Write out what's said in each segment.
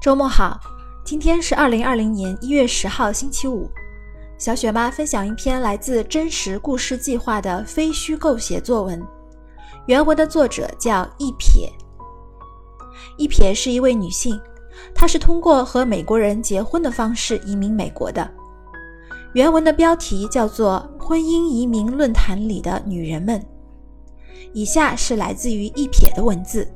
周末好，今天是二零二零年一月十号，星期五。小雪妈分享一篇来自真实故事计划的非虚构写作文。原文的作者叫一撇。一撇是一位女性，她是通过和美国人结婚的方式移民美国的。原文的标题叫做《婚姻移民论坛里的女人们》。以下是来自于一撇的文字。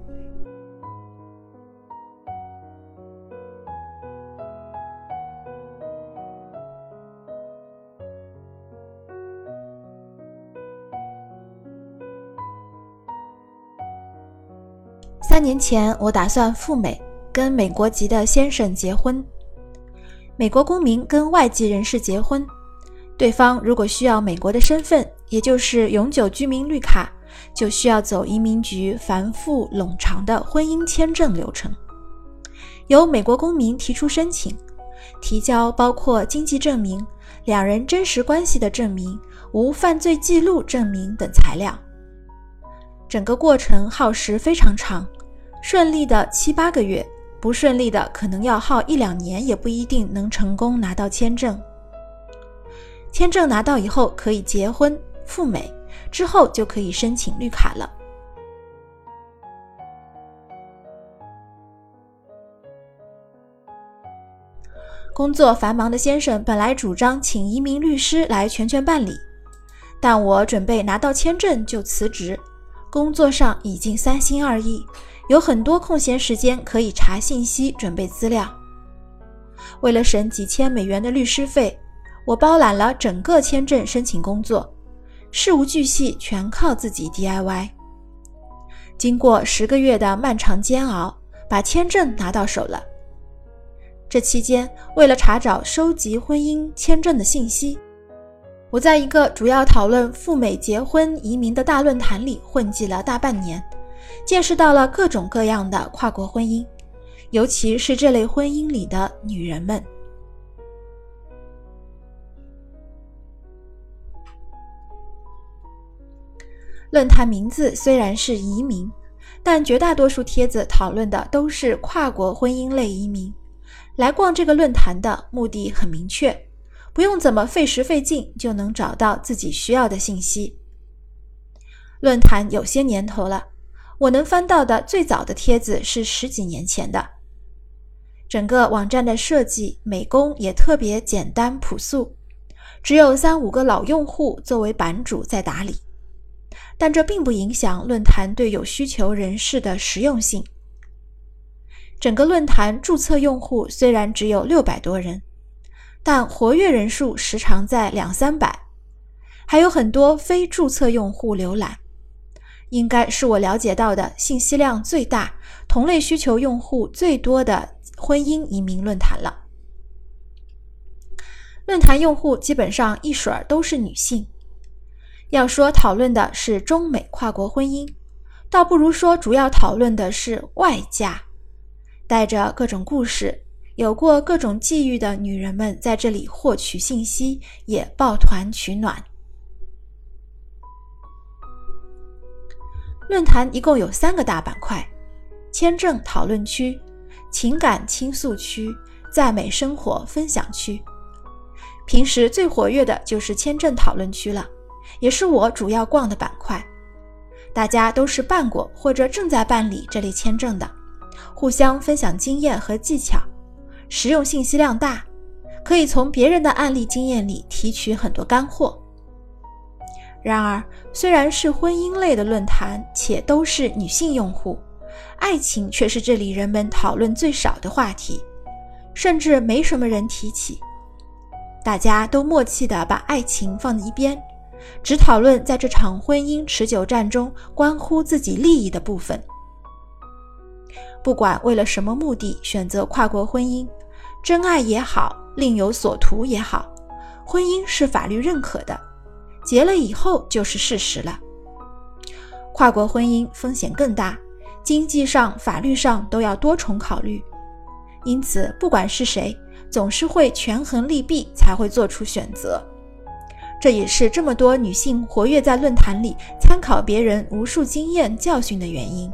年前，我打算赴美，跟美国籍的先生结婚。美国公民跟外籍人士结婚，对方如果需要美国的身份，也就是永久居民绿卡，就需要走移民局繁复冗长的婚姻签证流程。由美国公民提出申请，提交包括经济证明、两人真实关系的证明、无犯罪记录证明等材料。整个过程耗时非常长。顺利的七八个月，不顺利的可能要耗一两年，也不一定能成功拿到签证。签证拿到以后可以结婚赴美，之后就可以申请绿卡了。工作繁忙的先生本来主张请移民律师来全权办理，但我准备拿到签证就辞职，工作上已经三心二意。有很多空闲时间可以查信息、准备资料。为了省几千美元的律师费，我包揽了整个签证申请工作，事无巨细全靠自己 DIY。经过十个月的漫长煎熬，把签证拿到手了。这期间，为了查找收集婚姻签证的信息，我在一个主要讨论赴美结婚移民的大论坛里混迹了大半年。见识到了各种各样的跨国婚姻，尤其是这类婚姻里的女人们。论坛名字虽然是移民，但绝大多数帖子讨论的都是跨国婚姻类移民。来逛这个论坛的目的很明确，不用怎么费时费劲就能找到自己需要的信息。论坛有些年头了。我能翻到的最早的帖子是十几年前的。整个网站的设计美工也特别简单朴素，只有三五个老用户作为版主在打理。但这并不影响论坛对有需求人士的实用性。整个论坛注册用户虽然只有六百多人，但活跃人数时常在两三百，还有很多非注册用户浏览。应该是我了解到的信息量最大、同类需求用户最多的婚姻移民论坛了。论坛用户基本上一水儿都是女性。要说讨论的是中美跨国婚姻，倒不如说主要讨论的是外嫁。带着各种故事、有过各种际遇的女人们在这里获取信息，也抱团取暖。论坛一共有三个大板块：签证讨论区、情感倾诉区、在美生活分享区。平时最活跃的就是签证讨论区了，也是我主要逛的板块。大家都是办过或者正在办理这类签证的，互相分享经验和技巧，实用信息量大，可以从别人的案例经验里提取很多干货。然而，虽然是婚姻类的论坛，且都是女性用户，爱情却是这里人们讨论最少的话题，甚至没什么人提起。大家都默契地把爱情放在一边，只讨论在这场婚姻持久战中关乎自己利益的部分。不管为了什么目的选择跨国婚姻，真爱也好，另有所图也好，婚姻是法律认可的。结了以后就是事实了。跨国婚姻风险更大，经济上、法律上都要多重考虑，因此不管是谁，总是会权衡利弊才会做出选择。这也是这么多女性活跃在论坛里，参考别人无数经验教训的原因。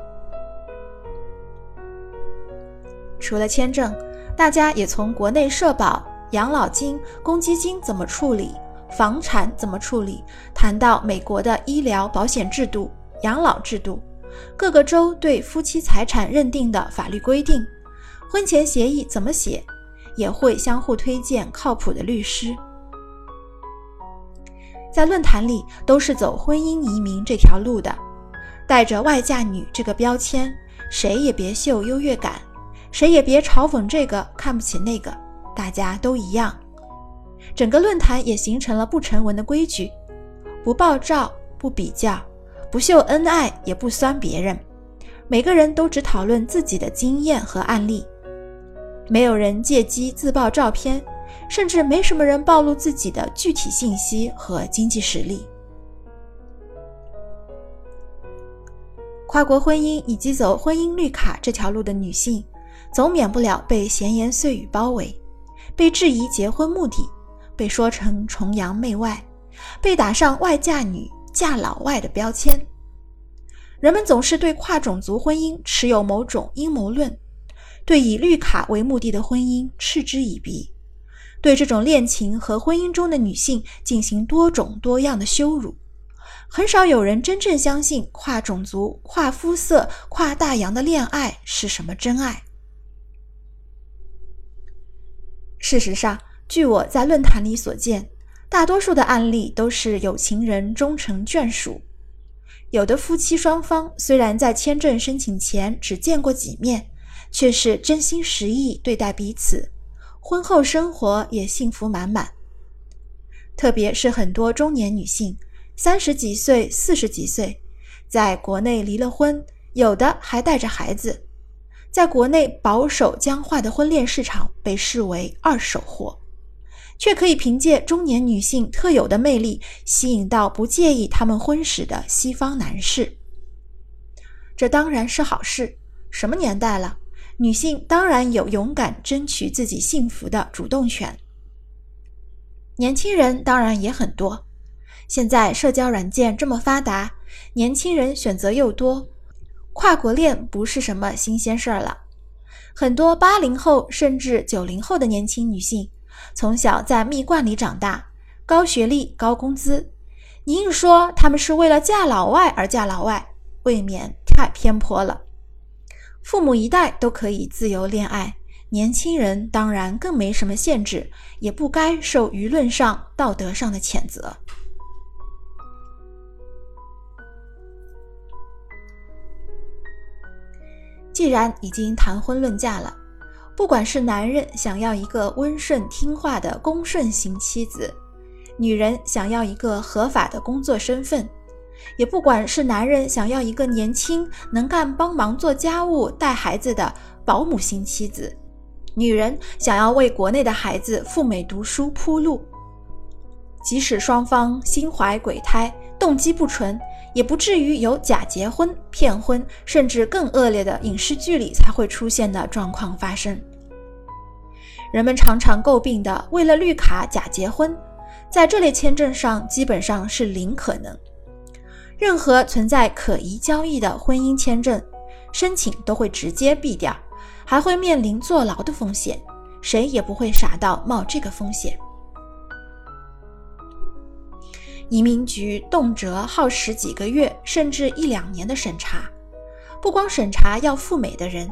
除了签证，大家也从国内社保、养老金、公积金怎么处理、房产怎么处理，谈到美国的医疗保险制度、养老制度，各个州对夫妻财产认定的法律规定，婚前协议怎么写，也会相互推荐靠谱的律师。在论坛里都是走婚姻移民这条路的，带着外嫁女这个标签，谁也别秀优越感。谁也别嘲讽这个，看不起那个，大家都一样。整个论坛也形成了不成文的规矩：不爆照，不比较，不秀恩爱，也不酸别人。每个人都只讨论自己的经验和案例，没有人借机自爆照片，甚至没什么人暴露自己的具体信息和经济实力。跨国婚姻以及走婚姻绿卡这条路的女性。总免不了被闲言碎语包围，被质疑结婚目的，被说成崇洋媚外，被打上外嫁女、嫁老外的标签。人们总是对跨种族婚姻持有某种阴谋论，对以绿卡为目的的婚姻嗤之以鼻，对这种恋情和婚姻中的女性进行多种多样的羞辱。很少有人真正相信跨种族、跨肤色、跨大洋的恋爱是什么真爱。事实上，据我在论坛里所见，大多数的案例都是有情人终成眷属。有的夫妻双方虽然在签证申请前只见过几面，却是真心实意对待彼此，婚后生活也幸福满满。特别是很多中年女性，三十几岁、四十几岁，在国内离了婚，有的还带着孩子。在国内保守僵化的婚恋市场被视为二手货，却可以凭借中年女性特有的魅力吸引到不介意他们婚史的西方男士。这当然是好事。什么年代了，女性当然有勇敢争取自己幸福的主动权。年轻人当然也很多。现在社交软件这么发达，年轻人选择又多。跨国恋不是什么新鲜事儿了，很多八零后甚至九零后的年轻女性，从小在蜜罐里长大，高学历、高工资，你硬说他们是为了嫁老外而嫁老外，未免太偏颇了。父母一代都可以自由恋爱，年轻人当然更没什么限制，也不该受舆论上、道德上的谴责。既然已经谈婚论嫁了，不管是男人想要一个温顺听话的恭顺型妻子，女人想要一个合法的工作身份，也不管是男人想要一个年轻能干、帮忙做家务、带孩子的保姆型妻子，女人想要为国内的孩子赴美读书铺路，即使双方心怀鬼胎，动机不纯。也不至于有假结婚、骗婚，甚至更恶劣的影视剧里才会出现的状况发生。人们常常诟病的为了绿卡假结婚，在这类签证上基本上是零可能。任何存在可疑交易的婚姻签证申请都会直接毙掉，还会面临坐牢的风险。谁也不会傻到冒这个风险。移民局动辄耗时几个月，甚至一两年的审查，不光审查要赴美的人，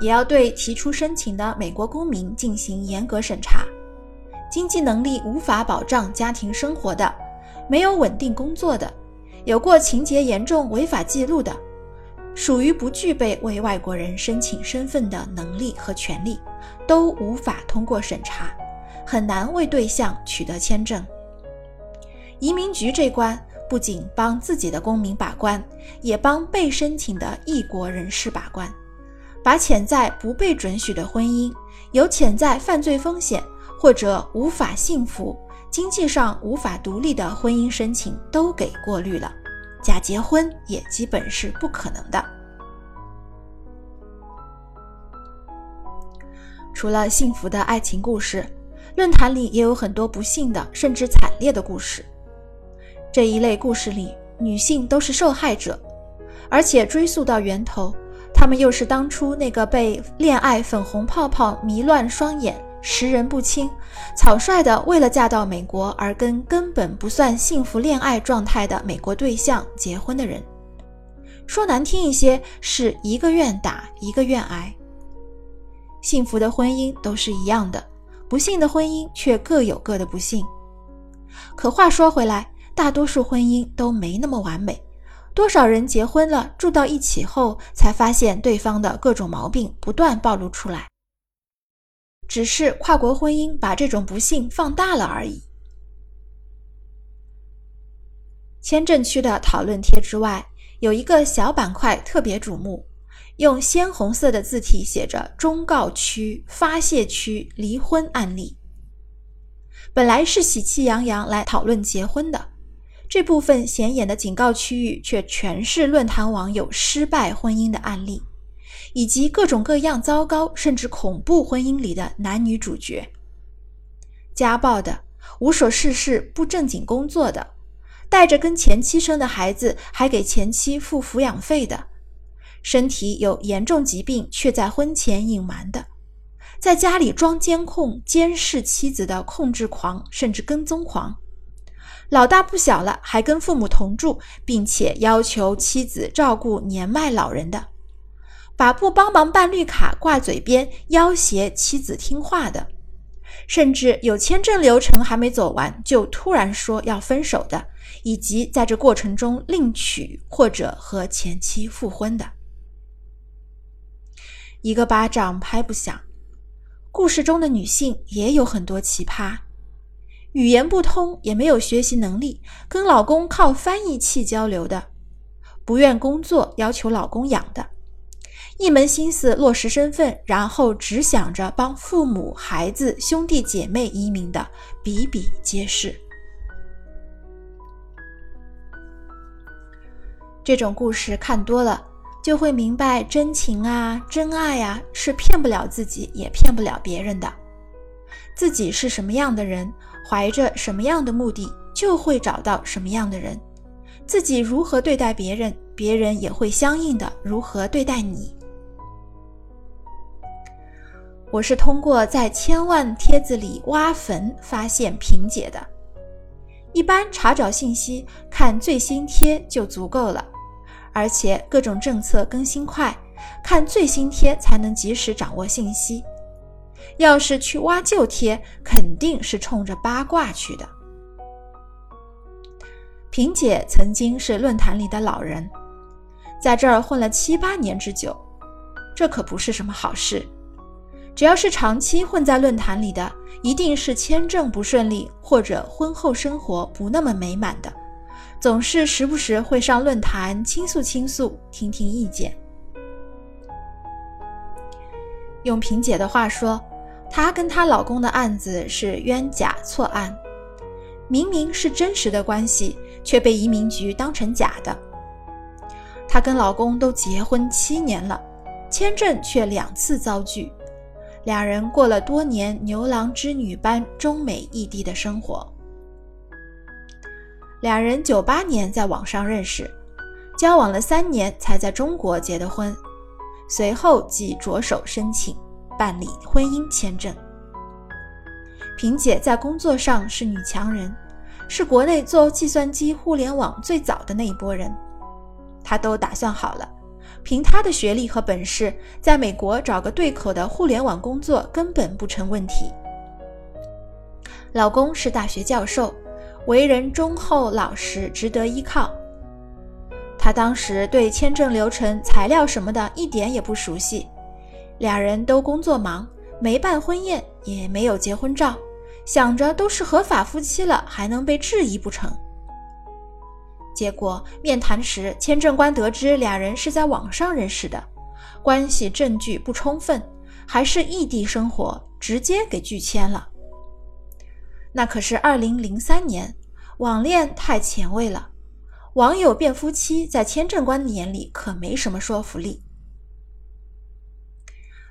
也要对提出申请的美国公民进行严格审查。经济能力无法保障家庭生活的，没有稳定工作的，有过情节严重违法记录的，属于不具备为外国人申请身份的能力和权利，都无法通过审查，很难为对象取得签证。移民局这关不仅帮自己的公民把关，也帮被申请的异国人士把关，把潜在不被准许的婚姻、有潜在犯罪风险或者无法幸福、经济上无法独立的婚姻申请都给过滤了，假结婚也基本是不可能的。除了幸福的爱情故事，论坛里也有很多不幸的甚至惨烈的故事。这一类故事里，女性都是受害者，而且追溯到源头，她们又是当初那个被恋爱粉红泡泡迷乱双眼、识人不清、草率的为了嫁到美国而跟根本不算幸福恋爱状态的美国对象结婚的人。说难听一些，是一个愿打一个愿挨。幸福的婚姻都是一样的，不幸的婚姻却各有各的不幸。可话说回来，大多数婚姻都没那么完美。多少人结婚了，住到一起后才发现对方的各种毛病不断暴露出来，只是跨国婚姻把这种不幸放大了而已。签证区的讨论贴之外，有一个小板块特别瞩目。用鲜红色的字体写着“忠告区、发泄区、离婚案例”。本来是喜气洋洋来讨论结婚的，这部分显眼的警告区域却全是论坛网友失败婚姻的案例，以及各种各样糟糕甚至恐怖婚姻里的男女主角：家暴的、无所事事不正经工作的、带着跟前妻生的孩子还给前妻付抚养费的。身体有严重疾病却在婚前隐瞒的，在家里装监控监视妻子的控制狂甚至跟踪狂，老大不小了还跟父母同住，并且要求妻子照顾年迈老人的，把不帮忙办绿卡挂嘴边要挟妻子听话的，甚至有签证流程还没走完就突然说要分手的，以及在这过程中另娶或者和前妻复婚的。一个巴掌拍不响。故事中的女性也有很多奇葩，语言不通，也没有学习能力，跟老公靠翻译器交流的；不愿工作，要求老公养的；一门心思落实身份，然后只想着帮父母、孩子、兄弟姐妹移民的，比比皆是。这种故事看多了。就会明白，真情啊，真爱呀，是骗不了自己，也骗不了别人的。自己是什么样的人，怀着什么样的目的，就会找到什么样的人。自己如何对待别人，别人也会相应的如何对待你。我是通过在千万帖子里挖坟发现萍姐的。一般查找信息，看最新贴就足够了。而且各种政策更新快，看最新贴才能及时掌握信息。要是去挖旧贴，肯定是冲着八卦去的。萍姐曾经是论坛里的老人，在这儿混了七八年之久，这可不是什么好事。只要是长期混在论坛里的，一定是签证不顺利，或者婚后生活不那么美满的。总是时不时会上论坛倾诉倾诉，听听意见。用萍姐的话说，她跟她老公的案子是冤假错案，明明是真实的关系，却被移民局当成假的。她跟老公都结婚七年了，签证却两次遭拒，两人过了多年牛郎织女般中美异地的生活。两人九八年在网上认识，交往了三年才在中国结的婚，随后即着手申请办理婚姻签证。萍姐在工作上是女强人，是国内做计算机互联网最早的那一波人，她都打算好了，凭她的学历和本事，在美国找个对口的互联网工作根本不成问题。老公是大学教授。为人忠厚老实，值得依靠。她当时对签证流程、材料什么的一点也不熟悉，俩人都工作忙，没办婚宴，也没有结婚照，想着都是合法夫妻了，还能被质疑不成？结果面谈时，签证官得知俩人是在网上认识的，关系证据不充分，还是异地生活，直接给拒签了。那可是二零零三年，网恋太前卫了，网友变夫妻在签证官的眼里可没什么说服力。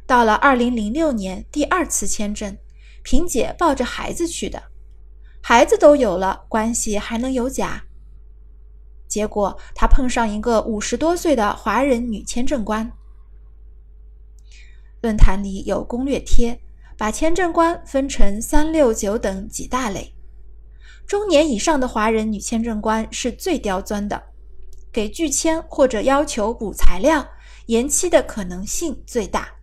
到了二零零六年第二次签证，萍姐抱着孩子去的，孩子都有了，关系还能有假？结果她碰上一个五十多岁的华人女签证官，论坛里有攻略贴，把签证官分成三六九等几大类。中年以上的华人女签证官是最刁钻的，给拒签或者要求补材料、延期的可能性最大。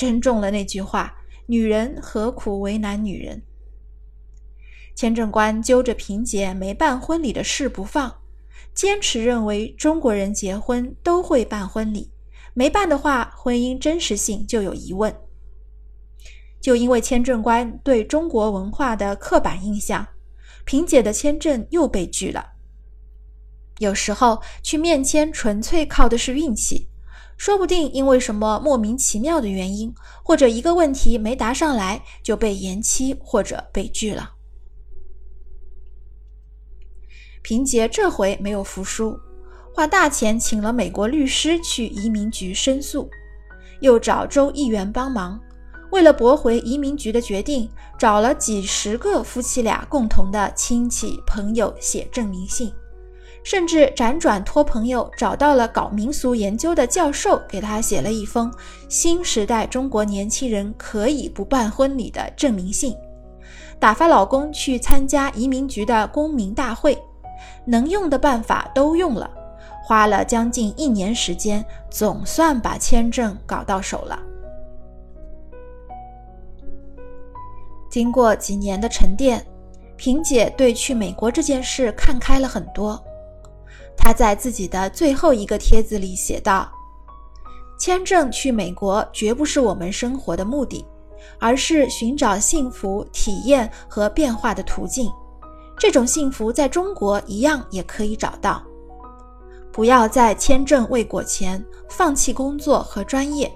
真中了那句话：“女人何苦为难女人？”签证官揪着萍姐没办婚礼的事不放，坚持认为中国人结婚都会办婚礼。没办的话，婚姻真实性就有疑问。就因为签证官对中国文化的刻板印象，萍姐的签证又被拒了。有时候去面签纯粹靠的是运气，说不定因为什么莫名其妙的原因，或者一个问题没答上来就被延期或者被拒了。萍姐这回没有服输。花大钱请了美国律师去移民局申诉，又找州议员帮忙。为了驳回移民局的决定，找了几十个夫妻俩共同的亲戚朋友写证明信，甚至辗转托朋友找到了搞民俗研究的教授，给他写了一封新时代中国年轻人可以不办婚礼的证明信。打发老公去参加移民局的公民大会，能用的办法都用了。花了将近一年时间，总算把签证搞到手了。经过几年的沉淀，萍姐对去美国这件事看开了很多。他在自己的最后一个帖子里写道：“签证去美国绝不是我们生活的目的，而是寻找幸福、体验和变化的途径。这种幸福在中国一样也可以找到。”不要在签证未果前放弃工作和专业。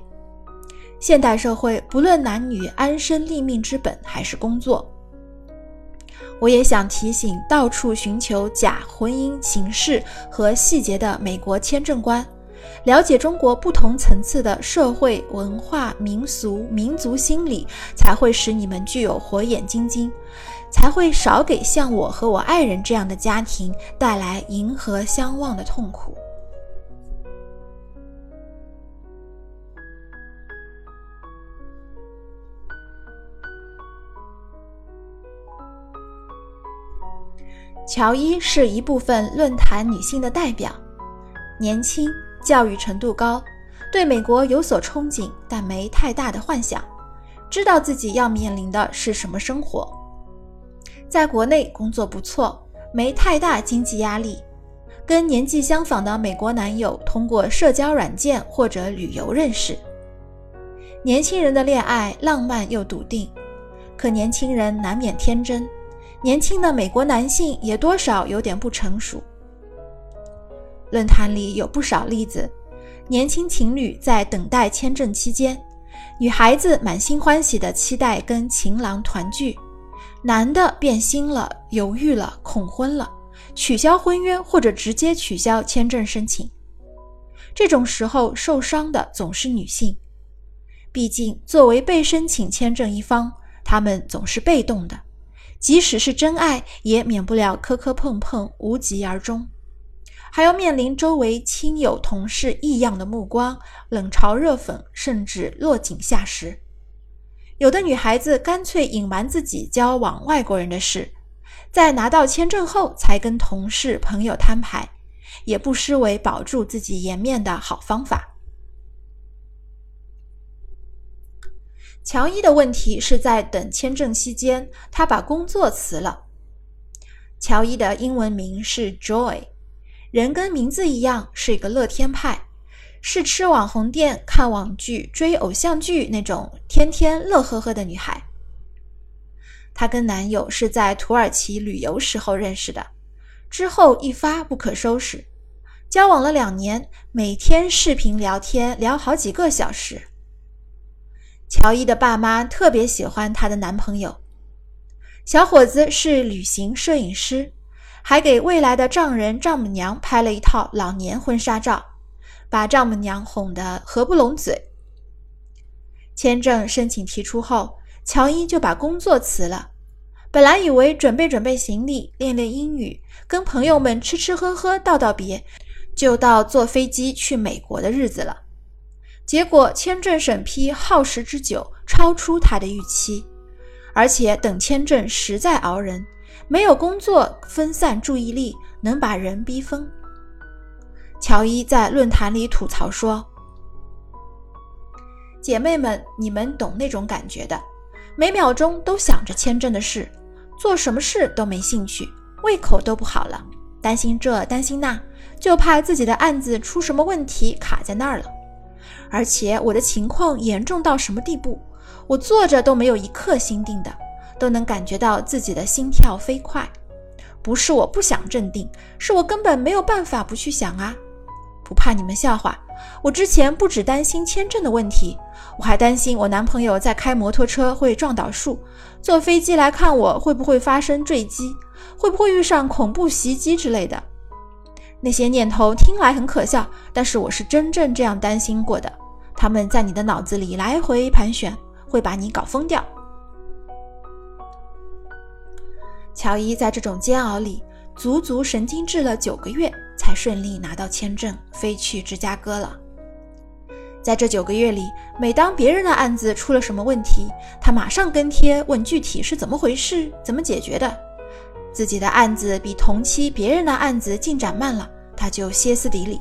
现代社会不论男女，安身立命之本还是工作。我也想提醒到处寻求假婚姻形式和细节的美国签证官，了解中国不同层次的社会文化、民俗、民族心理，才会使你们具有火眼金睛。才会少给像我和我爱人这样的家庭带来迎合相望的痛苦。乔伊是一部分论坛女性的代表，年轻，教育程度高，对美国有所憧憬，但没太大的幻想，知道自己要面临的是什么生活。在国内工作不错，没太大经济压力，跟年纪相仿的美国男友通过社交软件或者旅游认识。年轻人的恋爱浪漫又笃定，可年轻人难免天真，年轻的美国男性也多少有点不成熟。论坛里有不少例子，年轻情侣在等待签证期间，女孩子满心欢喜地期待跟情郎团聚。男的变心了，犹豫了，恐婚了，取消婚约或者直接取消签证申请。这种时候受伤的总是女性，毕竟作为被申请签证一方，她们总是被动的，即使是真爱，也免不了磕磕碰碰，无疾而终，还要面临周围亲友同事异样的目光，冷嘲热讽，甚至落井下石。有的女孩子干脆隐瞒自己交往外国人的事，在拿到签证后才跟同事朋友摊牌，也不失为保住自己颜面的好方法。乔伊的问题是在等签证期间，他把工作辞了。乔伊的英文名是 Joy，人跟名字一样是一个乐天派。是吃网红店、看网剧、追偶像剧那种天天乐呵呵的女孩。她跟男友是在土耳其旅游时候认识的，之后一发不可收拾，交往了两年，每天视频聊天聊好几个小时。乔伊的爸妈特别喜欢她的男朋友，小伙子是旅行摄影师，还给未来的丈人丈母娘拍了一套老年婚纱照。把丈母娘哄得合不拢嘴。签证申请提出后，乔伊就把工作辞了。本来以为准备准备行李、练练英语、跟朋友们吃吃喝喝、道道别，就到坐飞机去美国的日子了。结果签证审批耗时之久，超出他的预期，而且等签证实在熬人，没有工作，分散注意力，能把人逼疯。乔伊在论坛里吐槽说：“姐妹们，你们懂那种感觉的，每秒钟都想着签证的事，做什么事都没兴趣，胃口都不好了，担心这担心那。”就怕自己的案子出什么问题卡在那儿了，而且我的情况严重到什么地步，我坐着都没有一刻心定的，都能感觉到自己的心跳飞快。不是我不想镇定，是我根本没有办法不去想啊！不怕你们笑话，我之前不只担心签证的问题，我还担心我男朋友在开摩托车会撞倒树，坐飞机来看我会不会发生坠机，会不会遇上恐怖袭击之类的。那些念头听来很可笑，但是我是真正这样担心过的。他们在你的脑子里来回盘旋，会把你搞疯掉。乔伊在这种煎熬里，足足神经质了九个月，才顺利拿到签证，飞去芝加哥了。在这九个月里，每当别人的案子出了什么问题，他马上跟贴问具体是怎么回事，怎么解决的。自己的案子比同期别人的案子进展慢了。他就歇斯底里。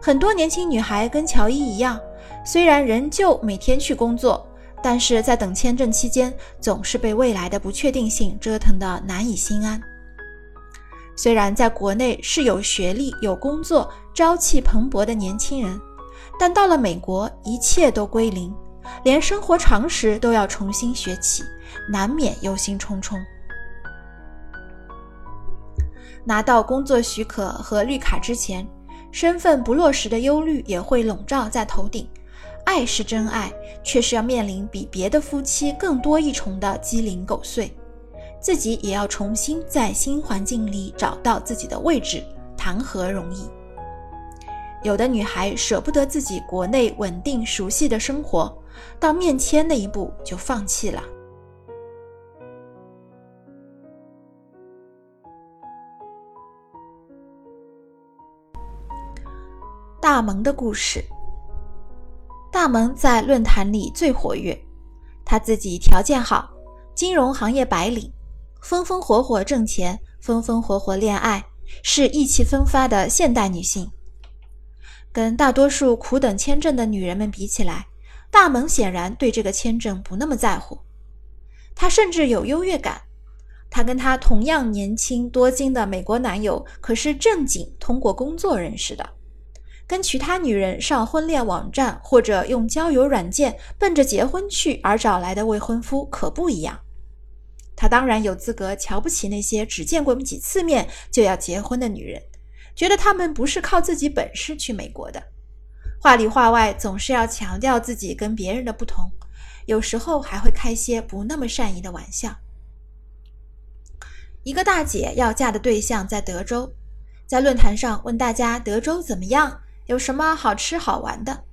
很多年轻女孩跟乔伊一样，虽然仍旧每天去工作，但是在等签证期间，总是被未来的不确定性折腾得难以心安。虽然在国内是有学历、有工作、朝气蓬勃的年轻人，但到了美国，一切都归零，连生活常识都要重新学起，难免忧心忡忡。拿到工作许可和绿卡之前，身份不落实的忧虑也会笼罩在头顶。爱是真爱，却是要面临比别的夫妻更多一重的鸡零狗碎，自己也要重新在新环境里找到自己的位置，谈何容易？有的女孩舍不得自己国内稳定熟悉的生活，到面签那一步就放弃了。大萌的故事。大萌在论坛里最活跃，她自己条件好，金融行业白领，风风火火挣钱，风风火火恋爱，是意气风发的现代女性。跟大多数苦等签证的女人们比起来，大萌显然对这个签证不那么在乎。她甚至有优越感。她跟她同样年轻多金的美国男友可是正经通过工作认识的。跟其他女人上婚恋网站或者用交友软件奔着结婚去而找来的未婚夫可不一样。他当然有资格瞧不起那些只见过几次面就要结婚的女人，觉得她们不是靠自己本事去美国的。话里话外总是要强调自己跟别人的不同，有时候还会开些不那么善意的玩笑。一个大姐要嫁的对象在德州，在论坛上问大家德州怎么样。有什么好吃好玩的？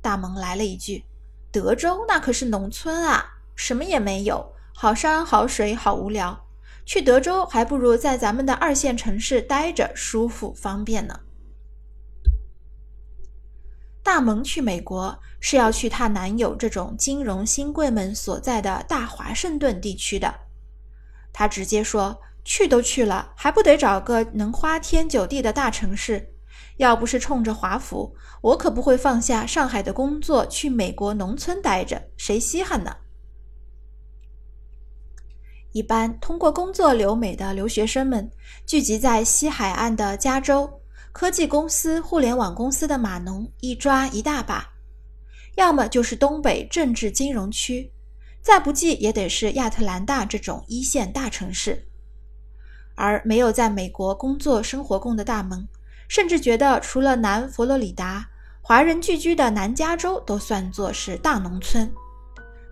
大萌来了一句：“德州那可是农村啊，什么也没有，好山好水好无聊。去德州还不如在咱们的二线城市待着舒服方便呢。”大萌去美国是要去她男友这种金融新贵们所在的大华盛顿地区的。她直接说：“去都去了，还不得找个能花天酒地的大城市？”要不是冲着华府，我可不会放下上海的工作去美国农村待着，谁稀罕呢？一般通过工作留美的留学生们，聚集在西海岸的加州，科技公司、互联网公司的码农一抓一大把，要么就是东北政治金融区，再不济也得是亚特兰大这种一线大城市，而没有在美国工作生活过的大门。甚至觉得，除了南佛罗里达，华人聚居的南加州都算作是大农村，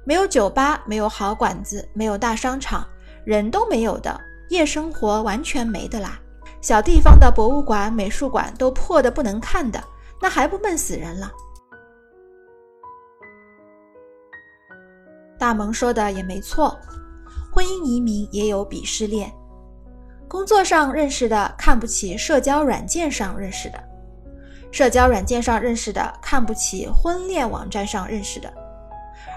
没有酒吧，没有好馆子，没有大商场，人都没有的夜生活完全没的啦。小地方的博物馆、美术馆都破的不能看的，那还不闷死人了？大萌说的也没错，婚姻移民也有鄙视链。工作上认识的看不起社交软件上认识的，社交软件上认识的，看不起婚恋网站上认识的，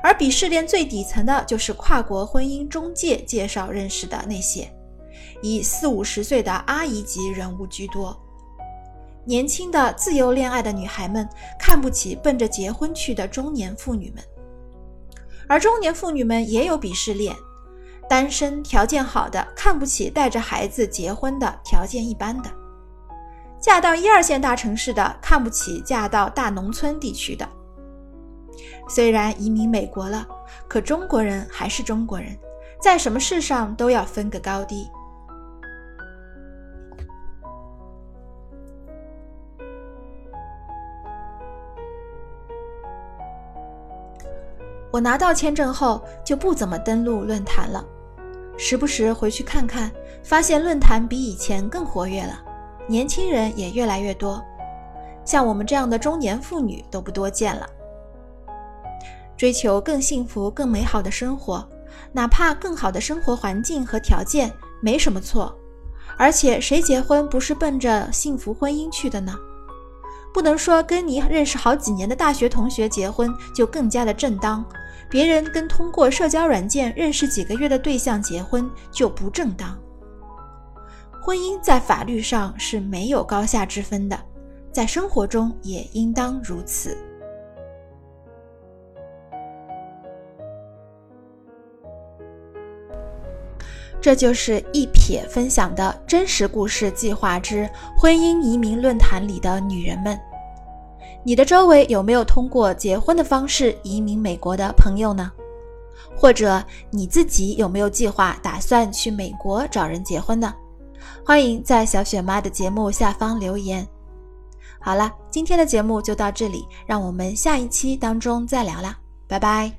而鄙视链最底层的就是跨国婚姻中介介绍认识的那些，以四五十岁的阿姨级人物居多。年轻的自由恋爱的女孩们看不起奔着结婚去的中年妇女们，而中年妇女们也有鄙视链，单身条件好的看不起带着孩子结婚的条件一般的，嫁到一二线大城市的看不起嫁到大农村地区的。虽然移民美国了，可中国人还是中国人，在什么事上都要分个高低。我拿到签证后就不怎么登录论坛了，时不时回去看看，发现论坛比以前更活跃了，年轻人也越来越多，像我们这样的中年妇女都不多见了。追求更幸福、更美好的生活，哪怕更好的生活环境和条件没什么错，而且谁结婚不是奔着幸福婚姻去的呢？不能说跟你认识好几年的大学同学结婚就更加的正当，别人跟通过社交软件认识几个月的对象结婚就不正当。婚姻在法律上是没有高下之分的，在生活中也应当如此。这就是一撇分享的真实故事计划之婚姻移民论坛里的女人们。你的周围有没有通过结婚的方式移民美国的朋友呢？或者你自己有没有计划打算去美国找人结婚呢？欢迎在小雪妈的节目下方留言。好了，今天的节目就到这里，让我们下一期当中再聊啦，拜拜。